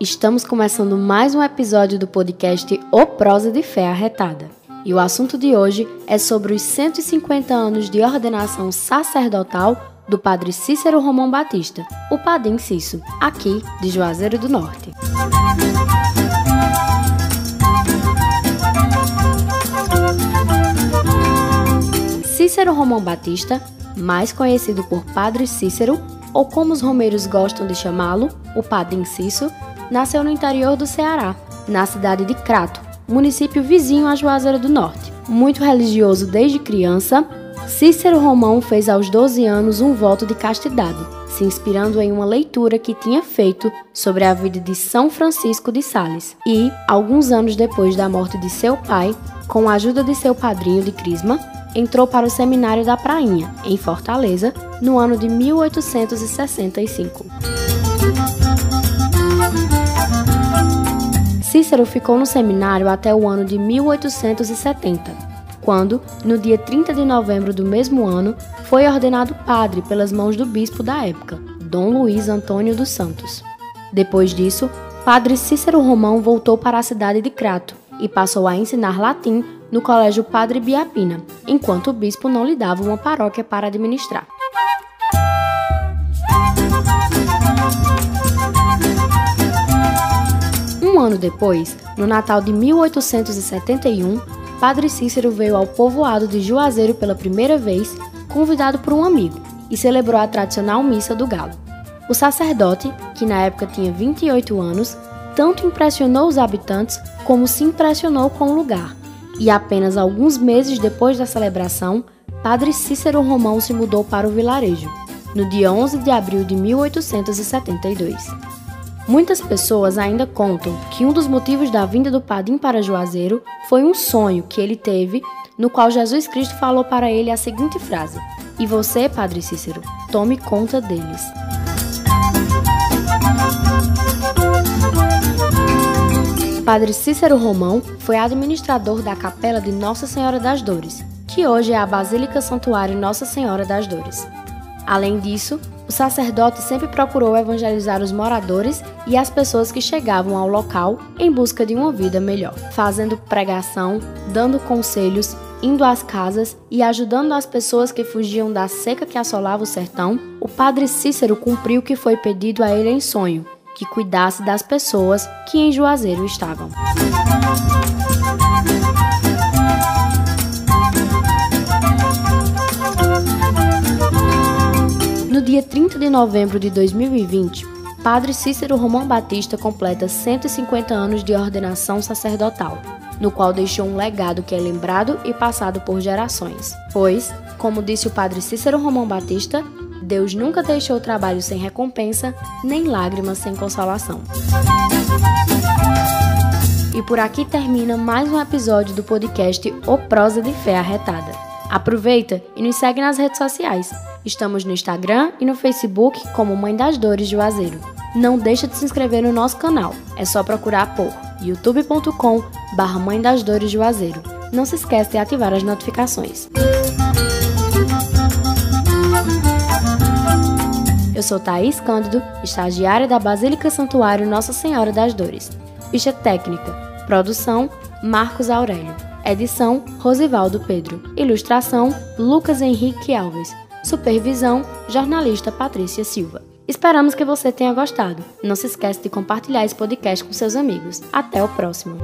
Estamos começando mais um episódio do podcast O Prosa de Fé Arretada. E o assunto de hoje é sobre os 150 anos de ordenação sacerdotal do padre Cícero Romão Batista, o Padim Cício, aqui de Juazeiro do Norte. Cícero Romão Batista, mais conhecido por Padre Cícero, ou como os romeiros gostam de chamá-lo, o Padim Cício, nasceu no interior do Ceará, na cidade de Crato, município vizinho a Juazeiro do Norte. Muito religioso desde criança, Cícero Romão fez aos 12 anos um voto de castidade, se inspirando em uma leitura que tinha feito sobre a vida de São Francisco de Sales. E, alguns anos depois da morte de seu pai, com a ajuda de seu padrinho de Crisma, entrou para o Seminário da Prainha, em Fortaleza, no ano de 1865. Cícero ficou no seminário até o ano de 1870, quando, no dia 30 de novembro do mesmo ano, foi ordenado padre pelas mãos do bispo da época, Dom Luiz Antônio dos Santos. Depois disso, Padre Cícero Romão voltou para a cidade de Crato e passou a ensinar latim no Colégio Padre Biapina, enquanto o bispo não lhe dava uma paróquia para administrar. Um ano depois, no Natal de 1871, Padre Cícero veio ao povoado de Juazeiro pela primeira vez, convidado por um amigo, e celebrou a tradicional Missa do Galo. O sacerdote, que na época tinha 28 anos, tanto impressionou os habitantes como se impressionou com o lugar, e apenas alguns meses depois da celebração, Padre Cícero Romão se mudou para o vilarejo, no dia 11 de abril de 1872. Muitas pessoas ainda contam que um dos motivos da vinda do Padim para Juazeiro foi um sonho que ele teve, no qual Jesus Cristo falou para ele a seguinte frase: E você, Padre Cícero, tome conta deles. Padre Cícero Romão foi administrador da Capela de Nossa Senhora das Dores, que hoje é a Basílica Santuário Nossa Senhora das Dores. Além disso, o sacerdote sempre procurou evangelizar os moradores e as pessoas que chegavam ao local em busca de uma vida melhor, fazendo pregação, dando conselhos, indo às casas e ajudando as pessoas que fugiam da seca que assolava o sertão. O padre Cícero cumpriu o que foi pedido a ele em sonho, que cuidasse das pessoas que em Juazeiro estavam. No dia 30 de novembro de 2020, Padre Cícero Romão Batista completa 150 anos de ordenação sacerdotal, no qual deixou um legado que é lembrado e passado por gerações. Pois, como disse o Padre Cícero Romão Batista, Deus nunca deixou trabalho sem recompensa, nem lágrimas sem consolação. E por aqui termina mais um episódio do podcast O Prosa de Fé Arretada. Aproveita e nos segue nas redes sociais. Estamos no Instagram e no Facebook como Mãe das Dores Juazeiro. Não deixa de se inscrever no nosso canal. É só procurar por youtube.com barra Mãe das Dores Juazeiro. Não se esqueça de ativar as notificações. Eu sou Thaís Cândido, estagiária da Basílica Santuário Nossa Senhora das Dores. Ficha técnica, produção Marcos Aurélio. Edição Rosivaldo Pedro. Ilustração Lucas Henrique Alves. Supervisão, jornalista Patrícia Silva. Esperamos que você tenha gostado. Não se esqueça de compartilhar esse podcast com seus amigos. Até o próximo.